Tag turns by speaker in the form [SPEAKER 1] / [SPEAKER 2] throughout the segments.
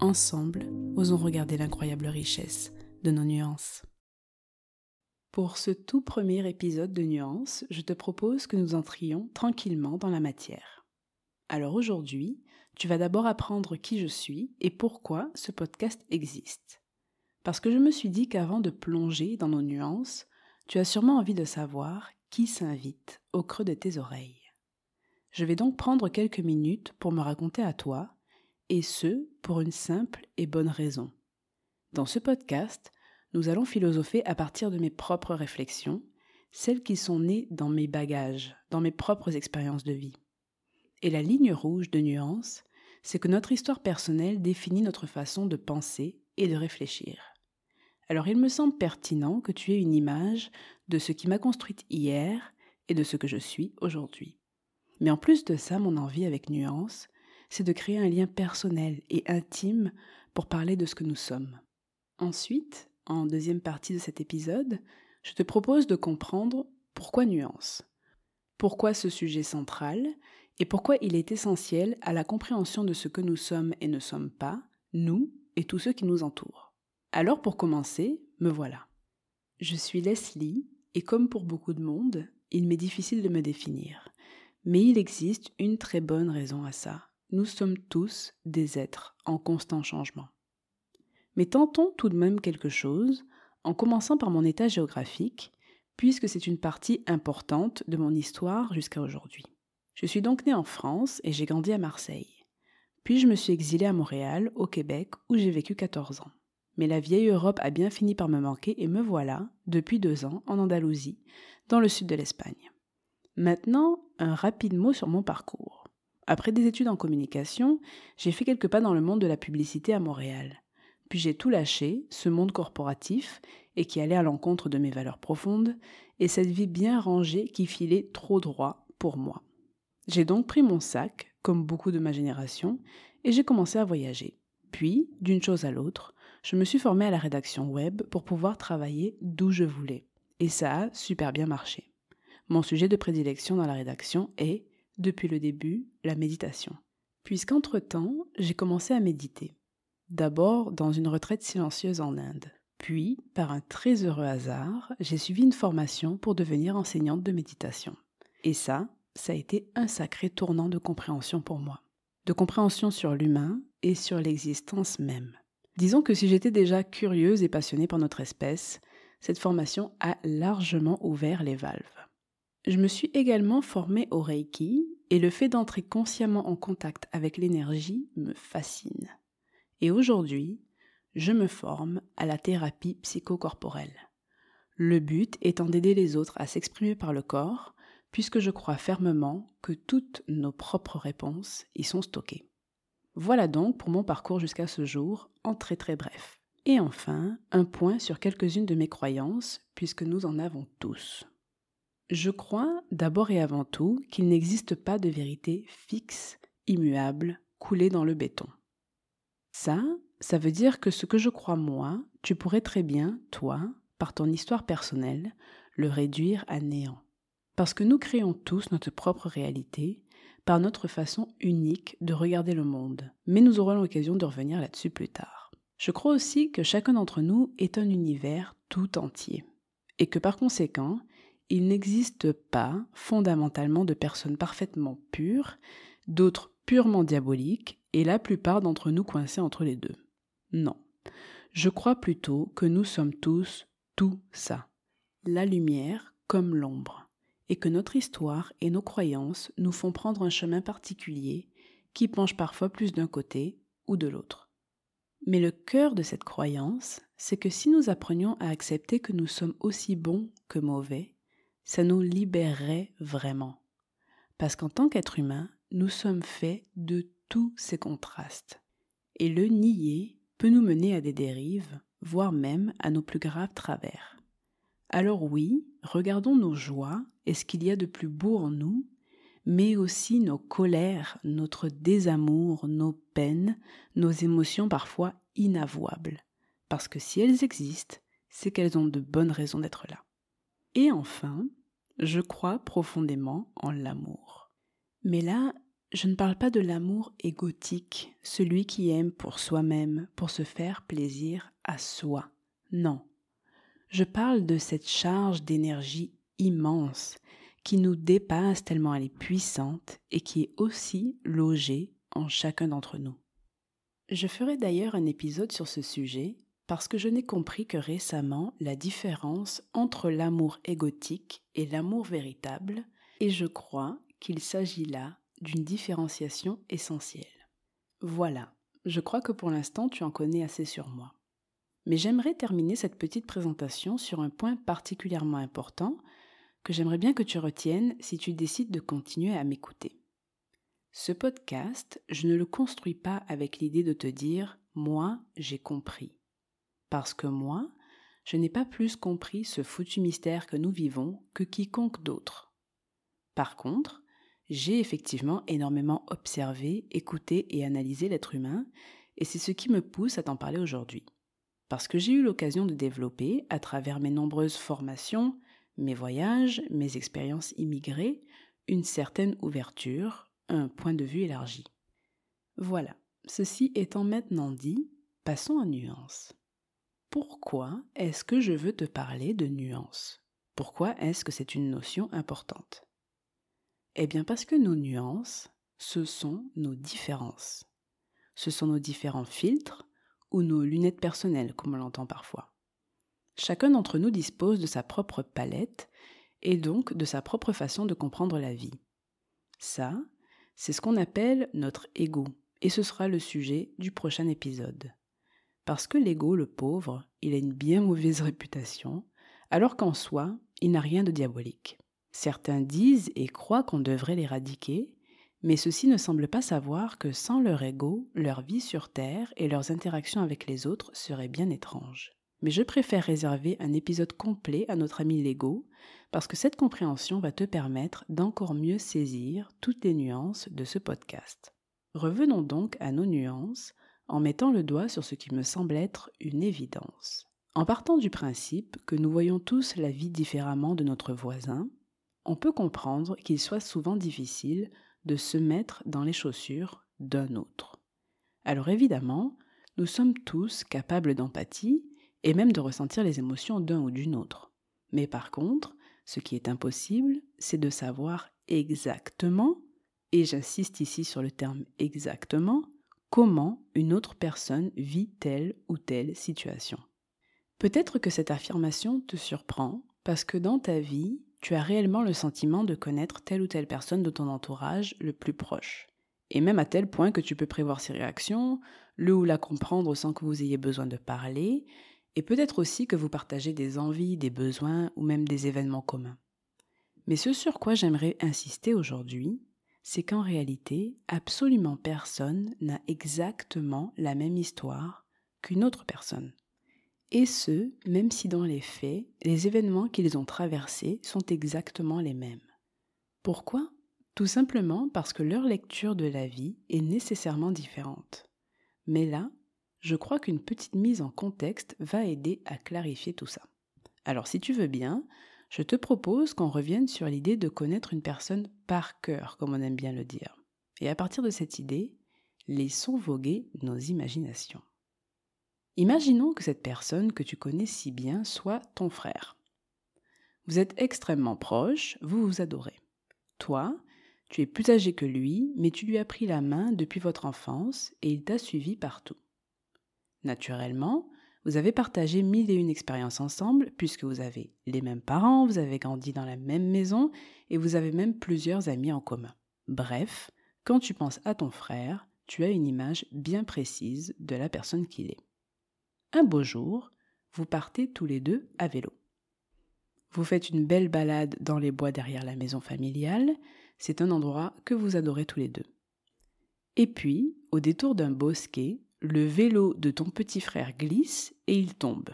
[SPEAKER 1] Ensemble, osons regarder l'incroyable richesse de nos nuances. Pour ce tout premier épisode de Nuances, je te propose que nous entrions tranquillement dans la matière. Alors aujourd'hui, tu vas d'abord apprendre qui je suis et pourquoi ce podcast existe. Parce que je me suis dit qu'avant de plonger dans nos nuances, tu as sûrement envie de savoir qui s'invite au creux de tes oreilles. Je vais donc prendre quelques minutes pour me raconter à toi et ce, pour une simple et bonne raison. Dans ce podcast, nous allons philosopher à partir de mes propres réflexions, celles qui sont nées dans mes bagages, dans mes propres expériences de vie. Et la ligne rouge de nuance, c'est que notre histoire personnelle définit notre façon de penser et de réfléchir. Alors il me semble pertinent que tu aies une image de ce qui m'a construite hier et de ce que je suis aujourd'hui. Mais en plus de ça, mon envie avec nuance, c'est de créer un lien personnel et intime pour parler de ce que nous sommes. Ensuite, en deuxième partie de cet épisode, je te propose de comprendre pourquoi nuance, pourquoi ce sujet central et pourquoi il est essentiel à la compréhension de ce que nous sommes et ne sommes pas, nous et tous ceux qui nous entourent. Alors pour commencer, me voilà. Je suis Leslie et comme pour beaucoup de monde, il m'est difficile de me définir. Mais il existe une très bonne raison à ça nous sommes tous des êtres en constant changement. Mais tentons tout de même quelque chose, en commençant par mon état géographique, puisque c'est une partie importante de mon histoire jusqu'à aujourd'hui. Je suis donc né en France et j'ai grandi à Marseille. Puis je me suis exilé à Montréal, au Québec, où j'ai vécu 14 ans. Mais la vieille Europe a bien fini par me manquer et me voilà, depuis deux ans, en Andalousie, dans le sud de l'Espagne. Maintenant, un rapide mot sur mon parcours. Après des études en communication, j'ai fait quelques pas dans le monde de la publicité à Montréal. Puis j'ai tout lâché, ce monde corporatif, et qui allait à l'encontre de mes valeurs profondes, et cette vie bien rangée qui filait trop droit pour moi. J'ai donc pris mon sac, comme beaucoup de ma génération, et j'ai commencé à voyager. Puis, d'une chose à l'autre, je me suis formée à la rédaction web pour pouvoir travailler d'où je voulais. Et ça a super bien marché. Mon sujet de prédilection dans la rédaction est depuis le début, la méditation. Puisqu'entre-temps, j'ai commencé à méditer. D'abord dans une retraite silencieuse en Inde. Puis, par un très heureux hasard, j'ai suivi une formation pour devenir enseignante de méditation. Et ça, ça a été un sacré tournant de compréhension pour moi. De compréhension sur l'humain et sur l'existence même. Disons que si j'étais déjà curieuse et passionnée par notre espèce, cette formation a largement ouvert les valves. Je me suis également formée au Reiki et le fait d'entrer consciemment en contact avec l'énergie me fascine. Et aujourd'hui, je me forme à la thérapie psychocorporelle. Le but étant d'aider les autres à s'exprimer par le corps, puisque je crois fermement que toutes nos propres réponses y sont stockées. Voilà donc pour mon parcours jusqu'à ce jour, en très très bref. Et enfin, un point sur quelques-unes de mes croyances, puisque nous en avons tous. Je crois d'abord et avant tout qu'il n'existe pas de vérité fixe, immuable, coulée dans le béton. Ça, ça veut dire que ce que je crois moi, tu pourrais très bien, toi, par ton histoire personnelle, le réduire à néant. Parce que nous créons tous notre propre réalité par notre façon unique de regarder le monde, mais nous aurons l'occasion de revenir là-dessus plus tard. Je crois aussi que chacun d'entre nous est un univers tout entier, et que par conséquent, il n'existe pas fondamentalement de personnes parfaitement pures, d'autres purement diaboliques, et la plupart d'entre nous coincés entre les deux. Non. Je crois plutôt que nous sommes tous tout ça. La lumière comme l'ombre. Et que notre histoire et nos croyances nous font prendre un chemin particulier qui penche parfois plus d'un côté ou de l'autre. Mais le cœur de cette croyance, c'est que si nous apprenions à accepter que nous sommes aussi bons que mauvais, ça nous libérerait vraiment. Parce qu'en tant qu'être humain, nous sommes faits de tous ces contrastes. Et le nier peut nous mener à des dérives, voire même à nos plus graves travers. Alors oui, regardons nos joies et ce qu'il y a de plus beau en nous, mais aussi nos colères, notre désamour, nos peines, nos émotions parfois inavouables. Parce que si elles existent, c'est qu'elles ont de bonnes raisons d'être là. Et enfin, je crois profondément en l'amour. Mais là, je ne parle pas de l'amour égotique, celui qui aime pour soi-même, pour se faire plaisir à soi. Non. Je parle de cette charge d'énergie immense qui nous dépasse tellement elle est puissante et qui est aussi logée en chacun d'entre nous. Je ferai d'ailleurs un épisode sur ce sujet parce que je n'ai compris que récemment la différence entre l'amour égotique et l'amour véritable, et je crois qu'il s'agit là d'une différenciation essentielle. Voilà, je crois que pour l'instant tu en connais assez sur moi. Mais j'aimerais terminer cette petite présentation sur un point particulièrement important que j'aimerais bien que tu retiennes si tu décides de continuer à m'écouter. Ce podcast, je ne le construis pas avec l'idée de te dire moi j'ai compris parce que moi, je n'ai pas plus compris ce foutu mystère que nous vivons que quiconque d'autre. Par contre, j'ai effectivement énormément observé, écouté et analysé l'être humain, et c'est ce qui me pousse à t'en parler aujourd'hui. Parce que j'ai eu l'occasion de développer, à travers mes nombreuses formations, mes voyages, mes expériences immigrées, une certaine ouverture, un point de vue élargi. Voilà, ceci étant maintenant dit, passons à nuances. Pourquoi est-ce que je veux te parler de nuances? Pourquoi est-ce que c'est une notion importante? Eh bien parce que nos nuances, ce sont nos différences. Ce sont nos différents filtres ou nos lunettes personnelles, comme on l'entend parfois. Chacun d'entre nous dispose de sa propre palette et donc de sa propre façon de comprendre la vie. Ça, c'est ce qu'on appelle notre ego, et ce sera le sujet du prochain épisode. Parce que l'ego, le pauvre, il a une bien mauvaise réputation, alors qu'en soi, il n'a rien de diabolique. Certains disent et croient qu'on devrait l'éradiquer, mais ceux-ci ne semblent pas savoir que sans leur ego, leur vie sur Terre et leurs interactions avec les autres seraient bien étranges. Mais je préfère réserver un épisode complet à notre ami l'ego, parce que cette compréhension va te permettre d'encore mieux saisir toutes les nuances de ce podcast. Revenons donc à nos nuances en mettant le doigt sur ce qui me semble être une évidence. En partant du principe que nous voyons tous la vie différemment de notre voisin, on peut comprendre qu'il soit souvent difficile de se mettre dans les chaussures d'un autre. Alors évidemment, nous sommes tous capables d'empathie et même de ressentir les émotions d'un ou d'une autre. Mais par contre, ce qui est impossible, c'est de savoir exactement, et j'insiste ici sur le terme exactement, comment une autre personne vit telle ou telle situation. Peut-être que cette affirmation te surprend parce que dans ta vie, tu as réellement le sentiment de connaître telle ou telle personne de ton entourage le plus proche. Et même à tel point que tu peux prévoir ses réactions, le ou la comprendre sans que vous ayez besoin de parler, et peut-être aussi que vous partagez des envies, des besoins ou même des événements communs. Mais ce sur quoi j'aimerais insister aujourd'hui, c'est qu'en réalité, absolument personne n'a exactement la même histoire qu'une autre personne. Et ce, même si dans les faits, les événements qu'ils ont traversés sont exactement les mêmes. Pourquoi? Tout simplement parce que leur lecture de la vie est nécessairement différente. Mais là, je crois qu'une petite mise en contexte va aider à clarifier tout ça. Alors si tu veux bien, je te propose qu'on revienne sur l'idée de connaître une personne par cœur, comme on aime bien le dire. Et à partir de cette idée, laissons voguer nos imaginations. Imaginons que cette personne que tu connais si bien soit ton frère. Vous êtes extrêmement proches, vous vous adorez. Toi, tu es plus âgé que lui, mais tu lui as pris la main depuis votre enfance et il t'a suivi partout. Naturellement, vous avez partagé mille et une expériences ensemble puisque vous avez les mêmes parents, vous avez grandi dans la même maison et vous avez même plusieurs amis en commun. Bref, quand tu penses à ton frère, tu as une image bien précise de la personne qu'il est. Un beau jour, vous partez tous les deux à vélo. Vous faites une belle balade dans les bois derrière la maison familiale, c'est un endroit que vous adorez tous les deux. Et puis, au détour d'un bosquet, le vélo de ton petit frère glisse et il tombe.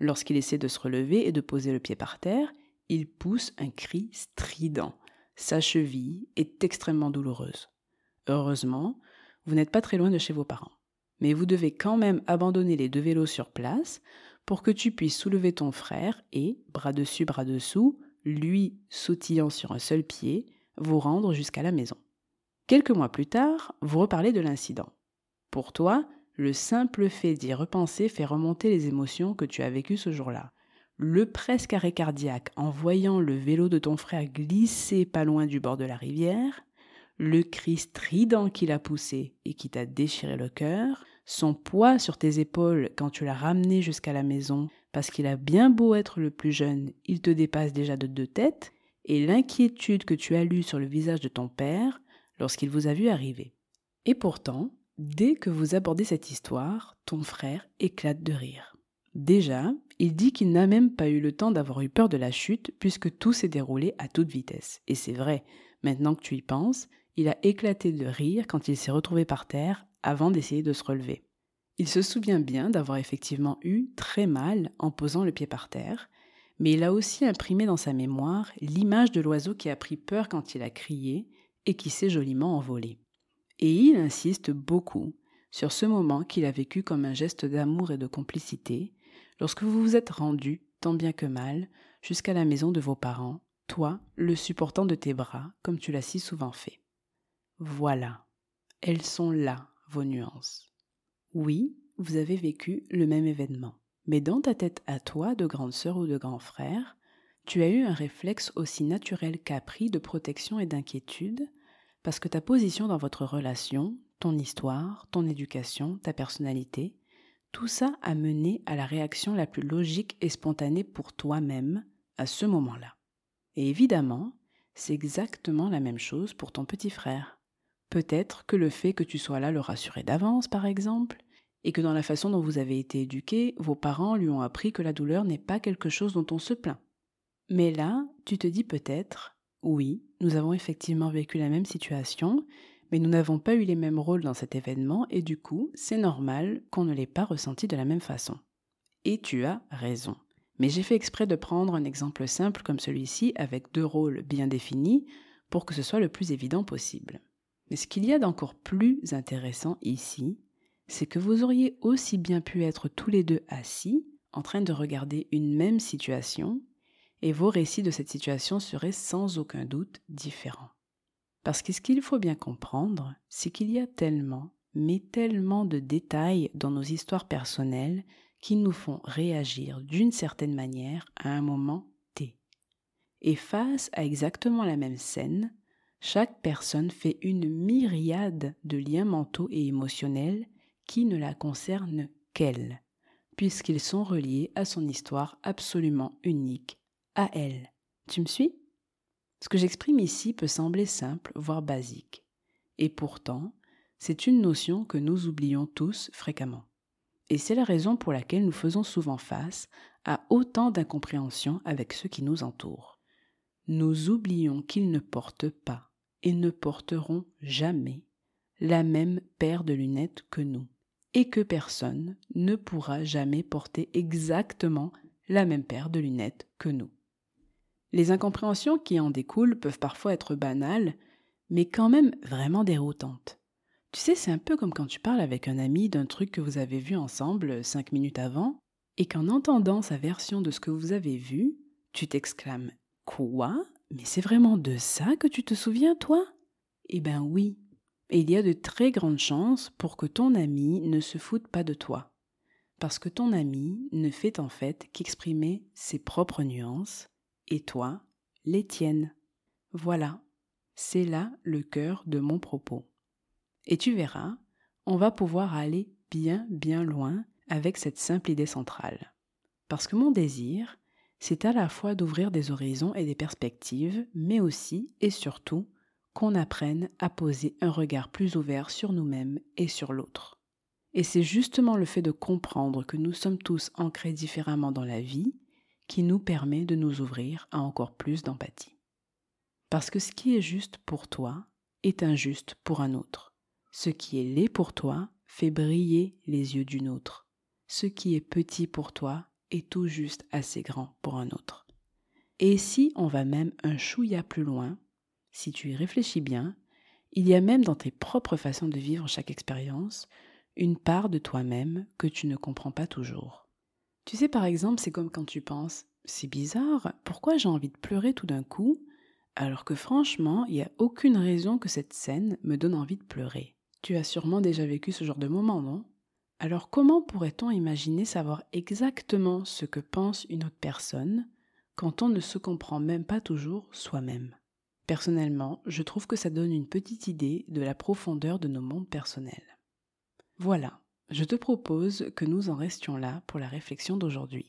[SPEAKER 1] Lorsqu'il essaie de se relever et de poser le pied par terre, il pousse un cri strident. Sa cheville est extrêmement douloureuse. Heureusement, vous n'êtes pas très loin de chez vos parents. Mais vous devez quand même abandonner les deux vélos sur place pour que tu puisses soulever ton frère et, bras dessus, bras dessous, lui sautillant sur un seul pied, vous rendre jusqu'à la maison. Quelques mois plus tard, vous reparlez de l'incident. Pour toi, le simple fait d'y repenser fait remonter les émotions que tu as vécues ce jour-là. Le presque arrêt cardiaque en voyant le vélo de ton frère glisser pas loin du bord de la rivière, le cri strident qu'il a poussé et qui t'a déchiré le cœur, son poids sur tes épaules quand tu l'as ramené jusqu'à la maison, parce qu'il a bien beau être le plus jeune, il te dépasse déjà de deux têtes, et l'inquiétude que tu as lue sur le visage de ton père lorsqu'il vous a vu arriver. Et pourtant, dès que vous abordez cette histoire, ton frère éclate de rire. Déjà, il dit qu'il n'a même pas eu le temps d'avoir eu peur de la chute puisque tout s'est déroulé à toute vitesse. Et c'est vrai, maintenant que tu y penses, il a éclaté de rire quand il s'est retrouvé par terre avant d'essayer de se relever. Il se souvient bien d'avoir effectivement eu très mal en posant le pied par terre, mais il a aussi imprimé dans sa mémoire l'image de l'oiseau qui a pris peur quand il a crié et qui s'est joliment envolé. Et il insiste beaucoup sur ce moment qu'il a vécu comme un geste d'amour et de complicité lorsque vous vous êtes rendu, tant bien que mal, jusqu'à la maison de vos parents, toi le supportant de tes bras, comme tu l'as si souvent fait. Voilà, elles sont là, vos nuances. Oui, vous avez vécu le même événement, mais dans ta tête à toi, de grande sœur ou de grand frère, tu as eu un réflexe aussi naturel qu'appris de protection et d'inquiétude, parce que ta position dans votre relation, ton histoire, ton éducation, ta personnalité, tout ça a mené à la réaction la plus logique et spontanée pour toi-même à ce moment-là. Et évidemment, c'est exactement la même chose pour ton petit frère. Peut-être que le fait que tu sois là le rassurait d'avance, par exemple, et que dans la façon dont vous avez été éduqué, vos parents lui ont appris que la douleur n'est pas quelque chose dont on se plaint. Mais là, tu te dis peut-être, oui, nous avons effectivement vécu la même situation, mais nous n'avons pas eu les mêmes rôles dans cet événement, et du coup, c'est normal qu'on ne l'ait pas ressenti de la même façon. Et tu as raison. Mais j'ai fait exprès de prendre un exemple simple comme celui-ci avec deux rôles bien définis pour que ce soit le plus évident possible. Mais ce qu'il y a d'encore plus intéressant ici, c'est que vous auriez aussi bien pu être tous les deux assis, en train de regarder une même situation, et vos récits de cette situation seraient sans aucun doute différents. Parce que ce qu'il faut bien comprendre, c'est qu'il y a tellement, mais tellement de détails dans nos histoires personnelles qui nous font réagir d'une certaine manière à un moment T. Et face à exactement la même scène, chaque personne fait une myriade de liens mentaux et émotionnels qui ne la concernent qu'elle, puisqu'ils sont reliés à son histoire absolument unique, à elle. Tu me suis? Ce que j'exprime ici peut sembler simple, voire basique. Et pourtant, c'est une notion que nous oublions tous fréquemment. Et c'est la raison pour laquelle nous faisons souvent face à autant d'incompréhension avec ceux qui nous entourent. Nous oublions qu'ils ne portent pas et ne porteront jamais la même paire de lunettes que nous, et que personne ne pourra jamais porter exactement la même paire de lunettes que nous. Les incompréhensions qui en découlent peuvent parfois être banales, mais quand même vraiment déroutantes. Tu sais, c'est un peu comme quand tu parles avec un ami d'un truc que vous avez vu ensemble cinq minutes avant, et qu'en entendant sa version de ce que vous avez vu, tu t'exclames Quoi? Mais c'est vraiment de ça que tu te souviens, toi? Eh ben oui. Et il y a de très grandes chances pour que ton ami ne se foute pas de toi. Parce que ton ami ne fait en fait qu'exprimer ses propres nuances, et toi, les tiennes. Voilà, c'est là le cœur de mon propos. Et tu verras, on va pouvoir aller bien bien loin avec cette simple idée centrale. Parce que mon désir, c'est à la fois d'ouvrir des horizons et des perspectives, mais aussi et surtout qu'on apprenne à poser un regard plus ouvert sur nous-mêmes et sur l'autre. Et c'est justement le fait de comprendre que nous sommes tous ancrés différemment dans la vie qui nous permet de nous ouvrir à encore plus d'empathie. Parce que ce qui est juste pour toi est injuste pour un autre. Ce qui est laid pour toi fait briller les yeux d'une autre. Ce qui est petit pour toi est tout juste assez grand pour un autre. Et si on va même un chouïa plus loin, si tu y réfléchis bien, il y a même dans tes propres façons de vivre chaque expérience une part de toi-même que tu ne comprends pas toujours. Tu sais, par exemple, c'est comme quand tu penses C'est bizarre, pourquoi j'ai envie de pleurer tout d'un coup alors que franchement, il n'y a aucune raison que cette scène me donne envie de pleurer. Tu as sûrement déjà vécu ce genre de moment, non? Alors comment pourrait-on imaginer savoir exactement ce que pense une autre personne quand on ne se comprend même pas toujours soi-même? Personnellement, je trouve que ça donne une petite idée de la profondeur de nos mondes personnels. Voilà, je te propose que nous en restions là pour la réflexion d'aujourd'hui.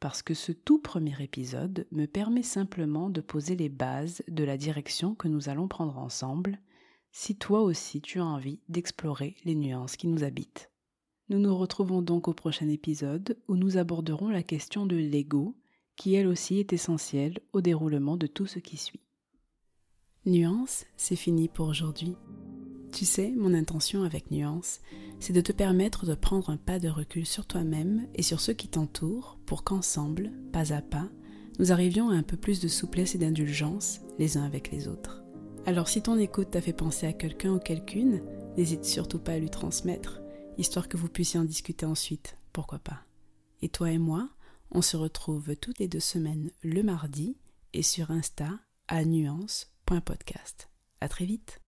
[SPEAKER 1] Parce que ce tout premier épisode me permet simplement de poser les bases de la direction que nous allons prendre ensemble, si toi aussi tu as envie d'explorer les nuances qui nous habitent. Nous nous retrouvons donc au prochain épisode où nous aborderons la question de l'ego, qui elle aussi est essentielle au déroulement de tout ce qui suit. Nuance, c'est fini pour aujourd'hui. Tu sais, mon intention avec Nuance, c'est de te permettre de prendre un pas de recul sur toi-même et sur ceux qui t'entourent pour qu'ensemble, pas à pas, nous arrivions à un peu plus de souplesse et d'indulgence les uns avec les autres. Alors si ton écoute t'a fait penser à quelqu'un ou quelqu'une, n'hésite surtout pas à lui transmettre, histoire que vous puissiez en discuter ensuite, pourquoi pas. Et toi et moi, on se retrouve toutes les deux semaines le mardi et sur Insta à nuance.podcast. À très vite